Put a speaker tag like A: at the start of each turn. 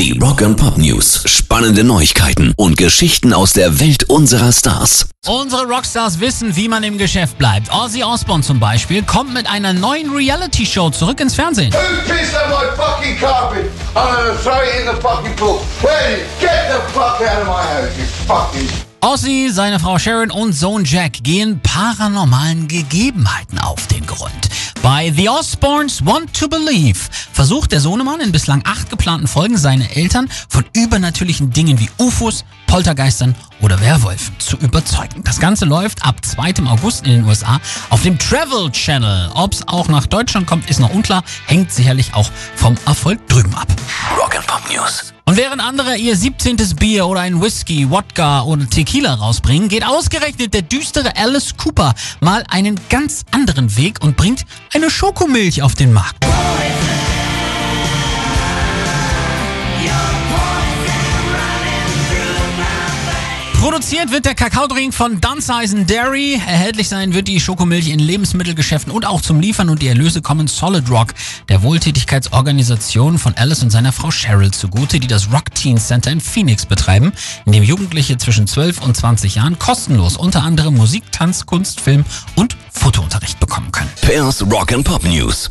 A: Die Rock and Pop News. Spannende Neuigkeiten und Geschichten aus der Welt unserer Stars.
B: Unsere Rockstars wissen, wie man im Geschäft bleibt. Ozzy Osbourne zum Beispiel kommt mit einer neuen Reality-Show zurück ins Fernsehen. Ozzy, seine Frau Sharon und Sohn Jack gehen paranormalen Gegebenheiten auf den Grund. Bei The Osbournes Want to Believe versucht der Sohnemann in bislang acht geplanten Folgen seine Eltern von übernatürlichen Dingen wie UFOs, Poltergeistern oder Werwölfen zu überzeugen. Das Ganze läuft ab 2. August in den USA auf dem Travel Channel. Ob es auch nach Deutschland kommt, ist noch unklar, hängt sicherlich auch vom Erfolg drüben ab.
A: Rock and Pop News.
B: Und während andere ihr 17. Bier oder ein Whisky, Wodka oder Tequila rausbringen, geht ausgerechnet der düstere Alice Cooper mal einen ganz anderen Weg und bringt eine Schokomilch auf den Markt. Produziert wird der Kakaodrink von Dunsizen Dairy. Erhältlich sein wird die Schokomilch in Lebensmittelgeschäften und auch zum Liefern und die Erlöse kommen Solid Rock, der Wohltätigkeitsorganisation von Alice und seiner Frau Cheryl zugute, die das Rock Teen Center in Phoenix betreiben, in dem Jugendliche zwischen 12 und 20 Jahren kostenlos unter anderem Musik, Tanz, Kunst, Film und Fotounterricht bekommen können.
A: Pairs Rock and Pop News.